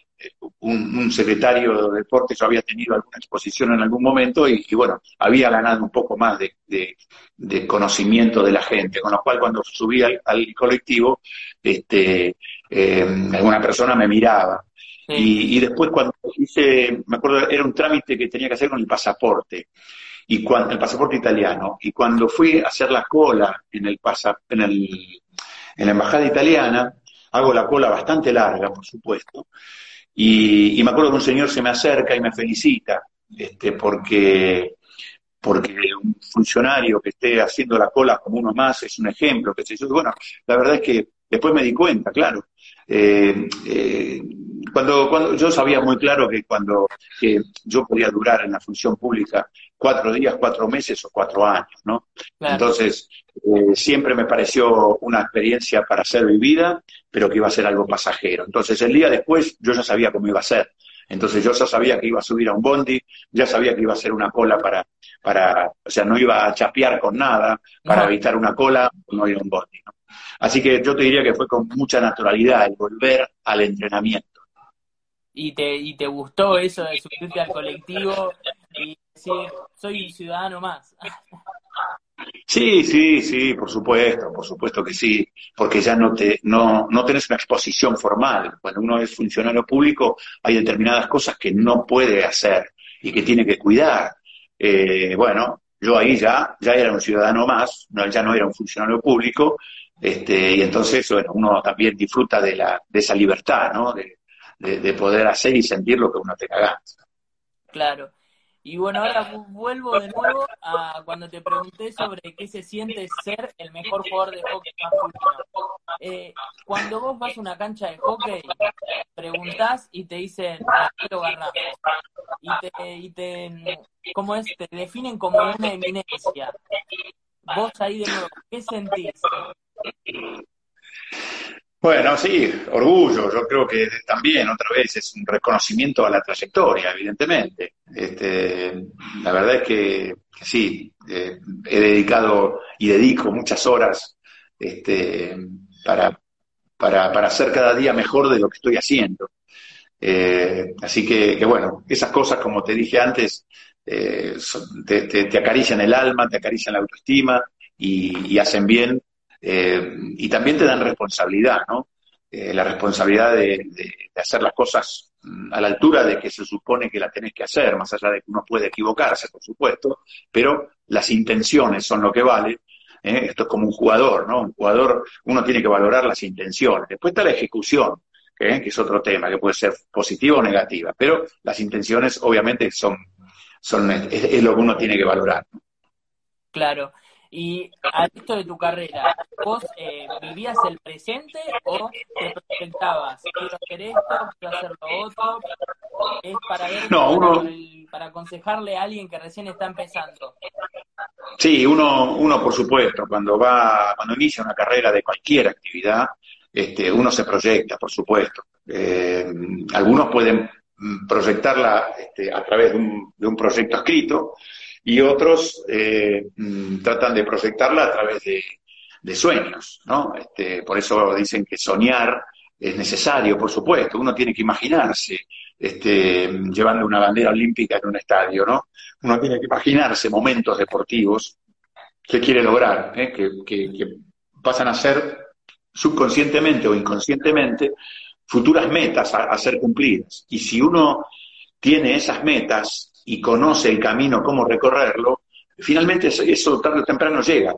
un, secretario de deportes yo había tenido alguna exposición en algún momento y, bueno, había ganado un poco más de, conocimiento de la gente, con lo cual cuando subí al, colectivo, este, eh, alguna persona me miraba. Y, después cuando hice, me acuerdo, era un trámite que tenía que hacer con el pasaporte, y cuando, el pasaporte italiano, y cuando fui a hacer la cola en, el pasa, en, el, en la embajada italiana, hago la cola bastante larga, por supuesto, y, me acuerdo que un señor se me acerca y me felicita, este, porque porque un funcionario que esté haciendo la cola como uno más es un ejemplo, que yo. Bueno, la verdad es que después me di cuenta, claro. Eh, eh, cuando, cuando yo sabía muy claro que cuando que yo podía durar en la función pública cuatro días, cuatro meses o cuatro años, ¿no? Entonces, eh, siempre me pareció una experiencia para ser vivida, pero que iba a ser algo pasajero. Entonces, el día después yo ya sabía cómo iba a ser. Entonces yo ya sabía que iba a subir a un bondi, ya sabía que iba a hacer una cola para, para o sea, no iba a chapear con nada para evitar una cola, no ir a un bondi. ¿no? Así que yo te diría que fue con mucha naturalidad el volver al entrenamiento y te, y te gustó eso de subirte al colectivo y decir, soy ciudadano más. Sí, sí, sí, por supuesto, por supuesto que sí, porque ya no te, no, no tenés una exposición formal. Cuando uno es funcionario público, hay determinadas cosas que no puede hacer y que tiene que cuidar. Eh, bueno, yo ahí ya, ya era un ciudadano más, no, ya no era un funcionario público, este, y entonces, bueno, uno también disfruta de la, de esa libertad, ¿no? De, de, poder hacer y sentir lo que uno tenga ganas. Claro. Y bueno, ahora vuelvo de nuevo a cuando te pregunté sobre qué se siente ser el mejor jugador de hockey masculino. Eh, cuando vos vas a una cancha de hockey, preguntás y te dicen, quiero ganar. Y te, y te, ¿cómo es? Te definen como una eminencia. Vos ahí de nuevo, ¿qué sentís? Bueno, sí, orgullo. Yo creo que también, otra vez, es un reconocimiento a la trayectoria, evidentemente. Este, la verdad es que, sí, eh, he dedicado y dedico muchas horas este, para, para, para ser cada día mejor de lo que estoy haciendo. Eh, así que, bueno, esas cosas, como te dije antes, eh, te, te, acarician el alma, te acarician la autoestima y hacen bien eh, y también te dan responsabilidad, ¿no? Eh, la responsabilidad de, hacer las cosas mm, a la altura de que se supone que la tenés que hacer, más allá de que uno puede equivocarse, por supuesto, pero las intenciones son lo que vale. ¿eh? Esto es como un jugador, ¿no? Un jugador, uno tiene que valorar las intenciones. Después está la ejecución, que es otro tema, que puede ser positiva o negativa, pero las intenciones obviamente son, es, lo que uno tiene que valorar. Claro. Y a esto de tu carrera, ¿vos eh, vivías el presente o te proyectabas? Quiero hacer esto, quiero hacer lo otro. Es para ver, no, para aconsejarle a alguien que recién está empezando. Sí, uno, uno por supuesto, cuando va, cuando inicia una carrera de cualquier actividad, este, uno se proyecta, por supuesto. Eh, algunos pueden proyectarla este, a través de un, de un proyecto escrito, y otros eh, mm, tratan de proyectarla a través de, sueños, ¿no? Este, por eso dicen que soñar es necesario, por supuesto, uno tiene que imaginarse este, llevando una bandera olímpica en un estadio, ¿no? Uno tiene que imaginarse momentos deportivos que quiere lograr, ¿eh? que, pasan a ser subconscientemente o inconscientemente futuras metas a ser cumplidas. Y si uno tiene esas metas y conoce el camino, cómo recorrerlo, finalmente eso tarde o temprano llega.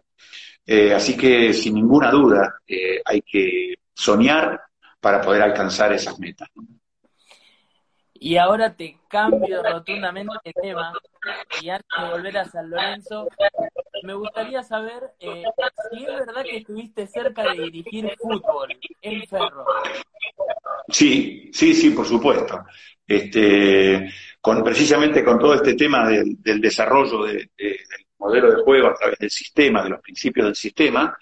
Eh, así que sin ninguna duda eh, hay que soñar para poder alcanzar esas metas. Y ahora te cambio rotundamente de tema y antes de volver a San Lorenzo, me gustaría saber eh, si es verdad que estuviste cerca de dirigir fútbol en Ferro. Sí, sí, sí, por supuesto. Este, con, precisamente con todo este tema del desarrollo del modelo de juego a través del sistema, de los principios del sistema,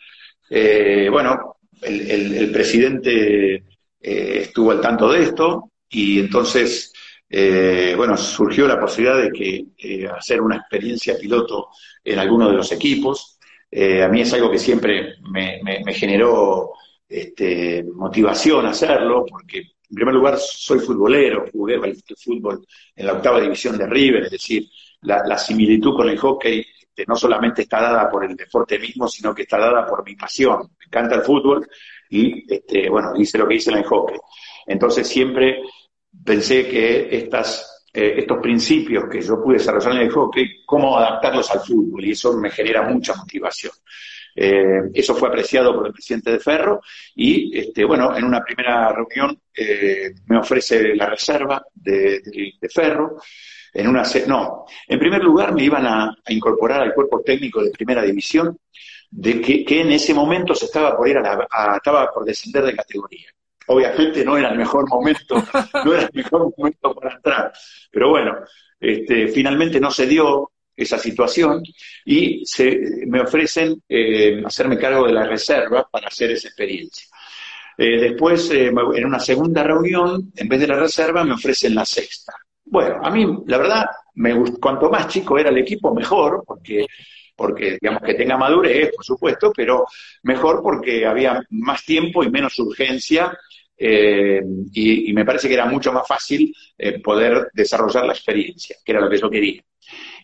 eh, bueno, el, presidente eh, estuvo al tanto de esto y entonces, eh, bueno, surgió la posibilidad de que hacer una experiencia piloto en alguno de los equipos. a mí es algo que siempre me, me generó este, motivación hacerlo, porque en primer lugar soy futbolero, jugué el fútbol en la octava división de River, es decir, la, similitud con el hockey este, no solamente está dada por el deporte mismo, sino que está dada por mi pasión. Me encanta el fútbol y, este, bueno, hice lo que hice en el hockey. Entonces siempre pensé que eh, estos principios que yo pude desarrollar en el hockey, cómo adaptarlos al fútbol, y eso me genera mucha motivación. Eh, eso fue apreciado por el presidente de Ferro y, este, bueno, en una primera reunión eh, me ofrece la reserva de, Ferro. En no, en primer lugar me iban a, incorporar al cuerpo técnico de primera división, de que, en ese momento se estaba por ir a, estaba por descender de categoría. Obviamente no era el mejor momento, no era el mejor momento para entrar, pero bueno, este, finalmente no se dio, esa situación y se, me ofrecen eh, hacerme cargo de la reserva para hacer esa experiencia. Eh, después, eh, en una segunda reunión, en vez de la reserva, me ofrecen la sexta. Bueno, a mí, la verdad, me cuanto más chico era el equipo, mejor, porque, porque digamos que tenga madurez, por supuesto, pero mejor porque había más tiempo y menos urgencia y, me parece que era mucho más fácil poder desarrollar la experiencia, que era lo que yo quería.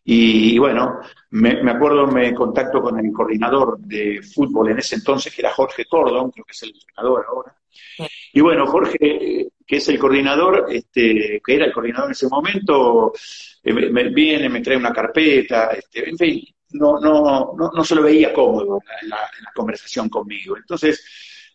Y, bueno, me, acuerdo, me contacto con el coordinador de fútbol en ese entonces, que era Jorge Cordon, creo que es el coordinador ahora. Y bueno, Jorge, que es el coordinador, este, que era el coordinador en ese momento, eh, me, viene, me trae una carpeta, este, en fin, no, no, no, no se lo veía cómodo en la, en la conversación conmigo. Entonces,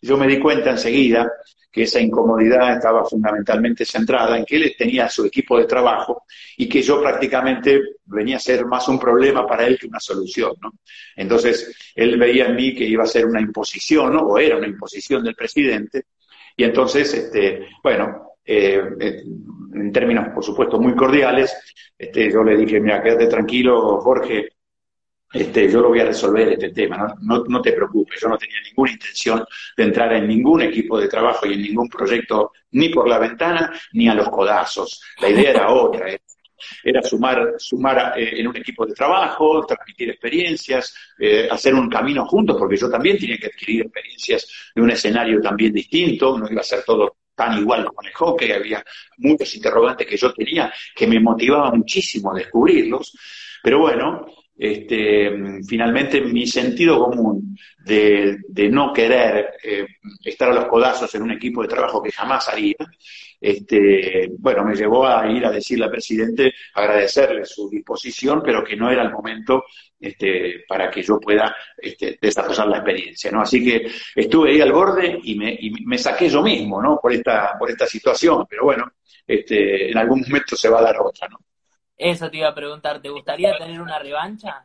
yo me di cuenta enseguida que esa incomodidad estaba fundamentalmente centrada en que él tenía su equipo de trabajo y que yo prácticamente venía a ser más un problema para él que una solución, ¿no? Entonces, él veía en mí que iba a ser una imposición, ¿no? O era una imposición del presidente, y entonces, este, bueno, eh, en términos, por supuesto, muy cordiales, este, yo le dije, mira, quédate tranquilo, Jorge, este, yo lo voy a resolver este tema, ¿no? No, te preocupes, yo no tenía ninguna intención de entrar en ningún equipo de trabajo y en ningún proyecto, ni por la ventana, ni a los codazos. La idea era otra, era, sumar, sumar eh, en un equipo de trabajo, transmitir experiencias, eh, hacer un camino juntos, porque yo también tenía que adquirir experiencias de un escenario también distinto, no iba a ser todo tan igual como en el hockey, había muchos interrogantes que yo tenía que me motivaba muchísimo a descubrirlos, pero bueno, este, finalmente mi sentido común de, no querer eh, estar a los codazos en un equipo de trabajo que jamás haría, este, bueno, me llevó a ir a decirle al presidente, agradecerle su disposición, pero que no era el momento este, para que yo pueda este, desarrollar la experiencia, ¿no? Así que estuve ahí al borde y me, y me saqué yo mismo. Por esta, por esta situación, pero bueno, este, en algún momento se va a dar otra. Eso te iba a preguntar, ¿te gustaría tener una revancha?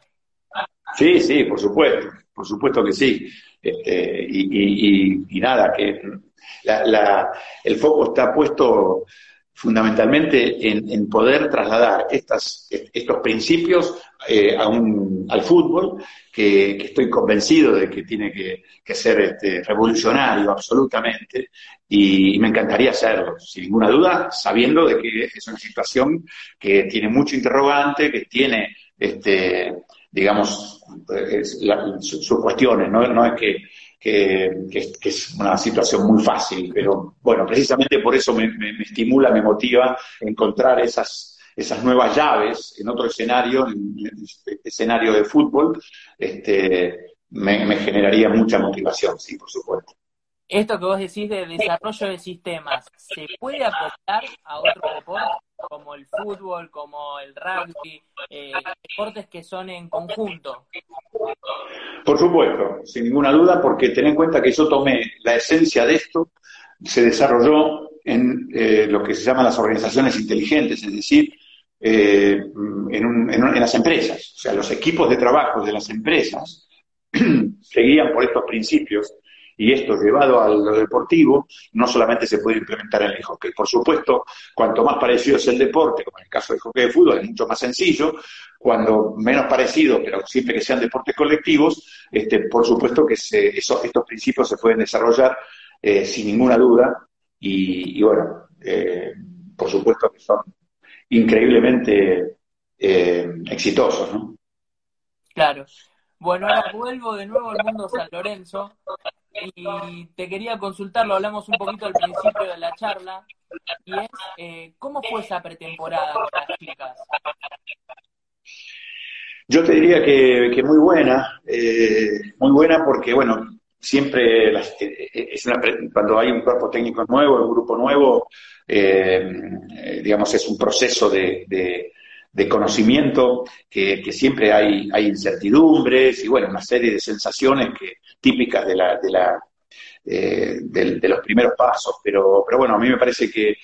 Sí, sí, por supuesto, por supuesto que sí. Este, y, nada, que el foco está puesto fundamentalmente en, poder trasladar estos principios eh, al fútbol, que, estoy convencido de que tiene que, ser este, revolucionario absolutamente, y, me encantaría hacerlo, sin ninguna duda, sabiendo de que es una situación que tiene mucho interrogante, que tiene, este, digamos, sus cuestiones, no, no es que que, es una situación muy fácil, pero bueno, precisamente por eso me, estimula, me motiva encontrar esas, esas nuevas llaves en otro escenario, en, escenario de fútbol, este, me, generaría mucha motivación, sí, por supuesto. Esto que vos decís de desarrollo de sistemas, ¿se puede aportar a otro deporte como el fútbol, como el rugby, eh, deportes que son en conjunto? Por supuesto, sin ninguna duda, porque ten en cuenta que yo tomé la esencia de esto, se desarrolló en eh, lo que se llaman las organizaciones inteligentes, es decir, eh, en, en, las empresas. O sea, los equipos de trabajo de las empresas seguían por estos principios y esto llevado a lo deportivo, no solamente se puede implementar en el hockey. Por supuesto, cuanto más parecido es el deporte, como en el caso del hockey de fútbol, es mucho más sencillo. Cuando menos parecido, pero siempre que sean deportes colectivos, este, por supuesto que estos principios se pueden desarrollar eh, sin ninguna duda. Y, bueno, eh, por supuesto que son increíblemente eh, exitosos, ¿no? Claro. Bueno, ahora vuelvo de nuevo al mundo San Lorenzo y te quería consultar, lo hablamos un poquito al principio de la charla, y es, eh, ¿cómo fue esa pretemporada con las chicas? Yo te diría que, muy buena, eh, muy buena porque, bueno, siempre eh, es cuando hay un cuerpo técnico nuevo, un grupo nuevo, digamos, es un proceso de conocimiento, que, siempre hay, hay, incertidumbres y bueno, una serie de sensaciones que, típicas de, la, de, la, eh, de, los primeros pasos. Pero, pero bueno, a mí me parece que,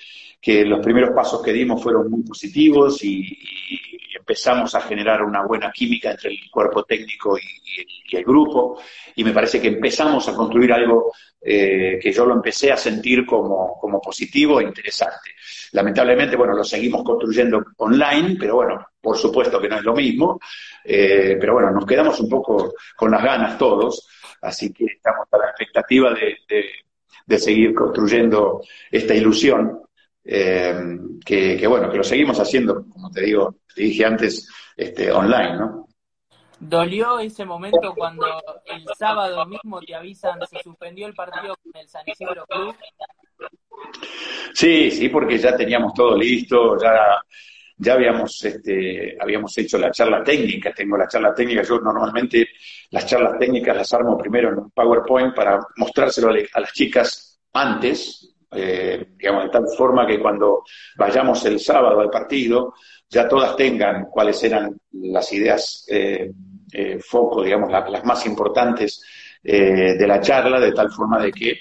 que los primeros pasos que dimos fueron muy positivos y, empezamos a generar una buena química entre el cuerpo técnico y, el grupo. Y me parece que empezamos a construir algo eh, que yo lo empecé a sentir como, como positivo e interesante. Lamentablemente, bueno, lo seguimos construyendo online, pero bueno, por supuesto que no es lo mismo. Eh, pero bueno, nos quedamos un poco con las ganas todos, así que estamos a la expectativa de, seguir construyendo esta ilusión. Eh, que, bueno, que lo seguimos haciendo, como te digo, te dije antes, este, online, ¿no? ¿Dolió ese momento cuando el sábado mismo te avisan se suspendió el partido con el San Isidro Club Sí, sí, porque ya teníamos todo listo, ya, ya habíamos, este, habíamos hecho la charla técnica, tengo la charla técnica, yo normalmente las charlas técnicas las armo primero en un PowerPoint para mostrárselo a, las chicas antes, eh, digamos, de tal forma que cuando vayamos el sábado al partido, ya todas tengan cuáles eran las ideas eh, eh, foco, digamos, las más importantes de la charla, de tal forma de que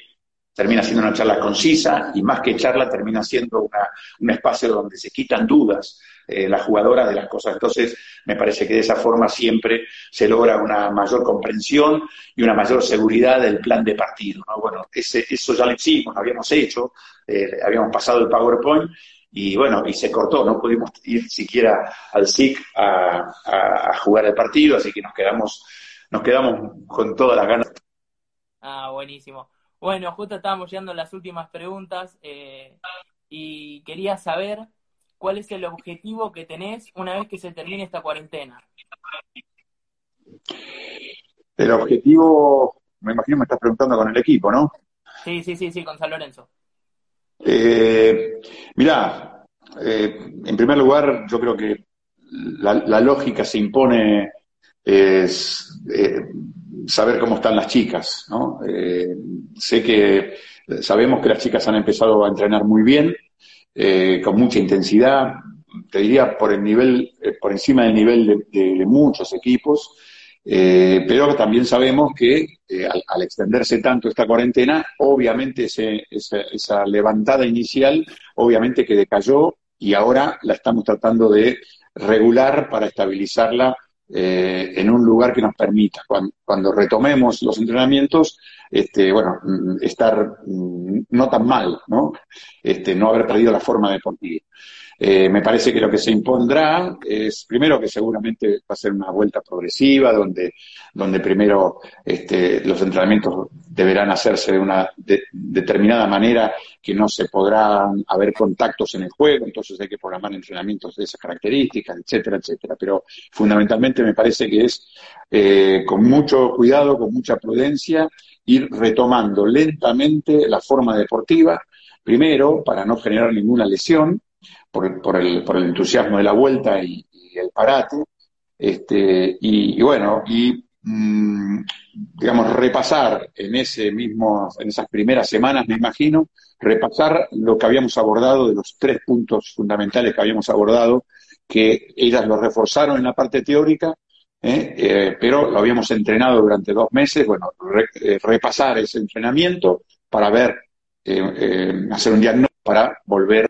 termina siendo una charla concisa y más que charla termina siendo un espacio donde se quitan dudas eh, las jugadoras de las cosas. Entonces, me parece que de esa forma siempre se logra una mayor comprensión y una mayor seguridad del plan de partido. Bueno, ese, eso ya lo hicimos, lo habíamos hecho, eh, habíamos pasado el PowerPoint y bueno, y se cortó, no pudimos ir siquiera al SIC a, a, jugar el partido, así que nos quedamos, nos quedamos con todas las ganas. Ah, buenísimo. Bueno, justo estábamos llegando a las últimas preguntas eh, y quería saber cuál es el objetivo que tenés una vez que se termine esta cuarentena. El objetivo, me imagino me estás preguntando con el equipo, ¿no? Sí, sí, sí, sí, con San Lorenzo. Eh, mirá, eh, en primer lugar, yo creo que la, lógica se impone es eh, saber cómo están las chicas, ¿no? Eh, sé que sabemos que las chicas han empezado a entrenar muy bien, eh, con mucha intensidad, te diría por el nivel, eh, por encima del nivel de, muchos equipos, pero también sabemos que al, extenderse tanto esta cuarentena, obviamente esa, esa levantada inicial, obviamente que decayó y ahora la estamos tratando de regular para estabilizarla eh, en un lugar que nos permita, cuando, retomemos los entrenamientos, este, bueno, estar mm, no tan mal, ¿no? Este, no haber perdido la forma deportiva. Eh, me parece que lo que se impondrá es, primero, que seguramente va a ser una vuelta progresiva, donde, donde primero este, los entrenamientos deberán hacerse de una determinada manera que no se podrán haber contactos en el juego, entonces hay que programar entrenamientos de esas características, etcétera, etcétera. Pero fundamentalmente me parece que es eh, con mucho cuidado, con mucha prudencia, ir retomando lentamente la forma deportiva, primero para no generar ninguna lesión, por, por, el, por el entusiasmo de la vuelta y, el parate. Este, y, bueno, y mm, digamos, repasar en ese mismo, en esas primeras semanas, me imagino, repasar lo que habíamos abordado de los tres puntos fundamentales que habíamos abordado, que ellas lo reforzaron en la parte teórica, ¿eh? Eh, pero lo habíamos entrenado durante dos meses, bueno, eh, repasar ese entrenamiento para ver, hacer un diagnóstico para volver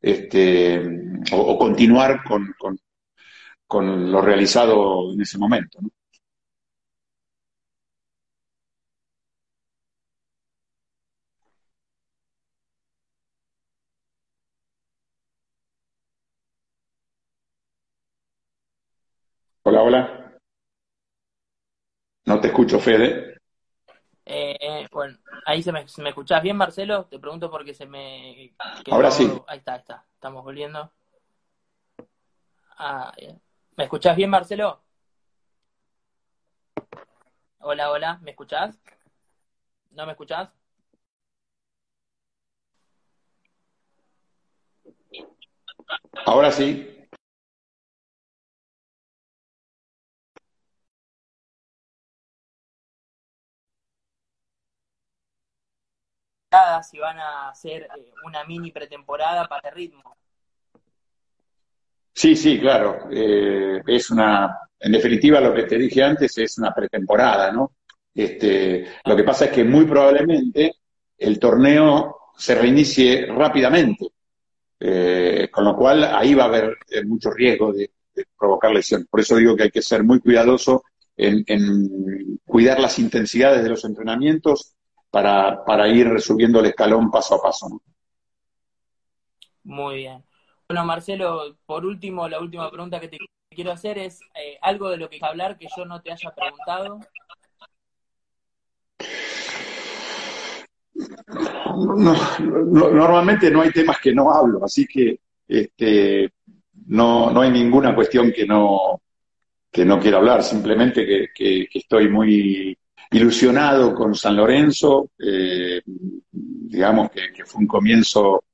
este, o, continuar con, con, lo realizado en ese momento. Hola, hola. No te escucho, Fede. Eh, eh, bueno, ahí se me, me escuchás bien, Marcelo. Te pregunto porque se me. Ahora sí. Ahí está, ahí está. Estamos volviendo. Ah, ¿Me escuchás bien, Marcelo? Hola, hola. ¿Me escuchás? ¿No me escuchás? Ahora sí. Si van a hacer eh, una mini pretemporada para el ritmo. Sí, sí, claro. Eh, es una, en definitiva, lo que te dije antes es una pretemporada, ¿no? Este, lo que pasa es que muy probablemente el torneo se reinicie rápidamente, eh, con lo cual ahí va a haber mucho riesgo de, provocar lesiones. Por eso digo que hay que ser muy cuidadoso en, en cuidar las intensidades de los entrenamientos para, para ir subiendo el escalón paso a paso. ¿no? Muy bien. Bueno, Marcelo, por último, la última pregunta que te quiero hacer es eh, algo de lo que hablar que yo no te haya preguntado. No, normalmente no hay temas que no hablo, así que este, no, no hay ninguna cuestión que no, que no quiera hablar, simplemente que, que estoy muy ilusionado con San Lorenzo, eh, digamos que, fue un comienzo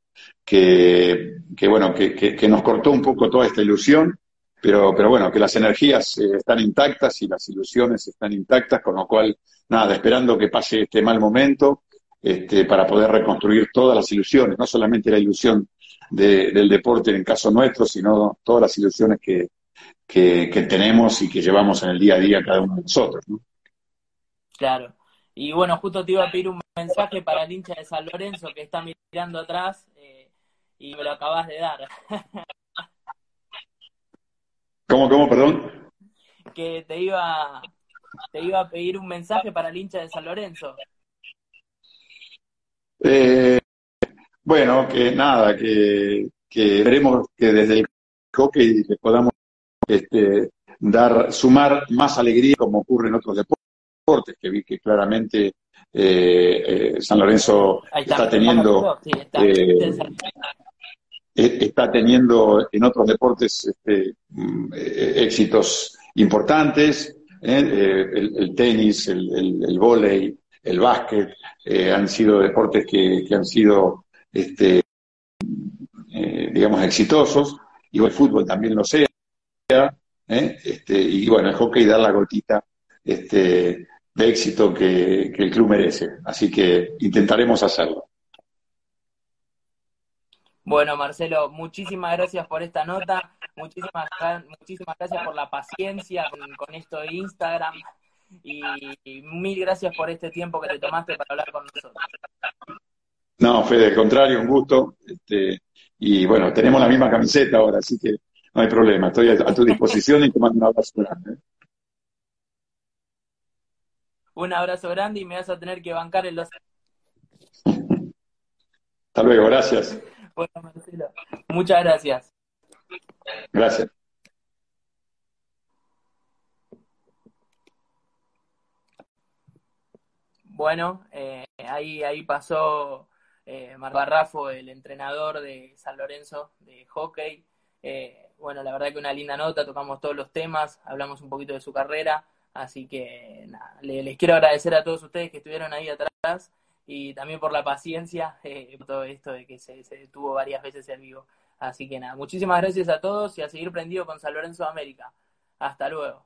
que, bueno, que, nos cortó un poco toda esta ilusión, pero, pero bueno, que las energías eh, están intactas y las ilusiones están intactas, con lo cual, nada, esperando que pase este mal momento este, para poder reconstruir todas las ilusiones, no solamente la ilusión del deporte en el caso nuestro, sino todas las ilusiones que, tenemos y que llevamos en el día a día cada uno de nosotros. ¿no? Claro. Y bueno, justo te iba a pedir un mensaje para el hincha de San Lorenzo que está mirando atrás eh, y me lo acabas de dar. ¿Cómo, cómo, perdón? Que te iba, te iba a pedir un mensaje para el hincha de San Lorenzo. Eh, bueno, que nada, que, que veremos que desde el hockey podamos este, dar, sumar más alegría como ocurre en otros deportes que vi que claramente eh, eh, San Lorenzo está, teniendo eh, está teniendo en otros deportes este, mm, éxitos importantes el, tenis el, el, el vóley el básquet han sido deportes que, han sido este, digamos exitosos y el fútbol también lo sea este, y bueno el hockey da la gotita este, de éxito que, el club merece. Así que intentaremos hacerlo. Bueno, Marcelo, muchísimas gracias por esta nota, muchísimas, muchísimas gracias por la paciencia con, esto de Instagram y, mil gracias por este tiempo que te tomaste para hablar con nosotros. No, Fede, al contrario, un gusto. Este, y bueno, tenemos la misma camiseta ahora, así que no hay problema. Estoy a, tu disposición y te mando un abrazo grande. Un abrazo grande y me vas a tener que bancar en los... Hasta luego, gracias. Bueno, Marcelo, muchas gracias. Gracias. Bueno, eh, ahí, ahí pasó eh, Barrafo, el entrenador de San Lorenzo de hockey. Eh, bueno, la verdad que una linda nota, tocamos todos los temas, hablamos un poquito de su carrera. Así que nada, les, quiero agradecer a todos ustedes que estuvieron ahí atrás y también por la paciencia, eh, todo esto de que se, se, detuvo varias veces el vivo. Así que nada, muchísimas gracias a todos y a seguir prendido con San Lorenzo América. Hasta luego.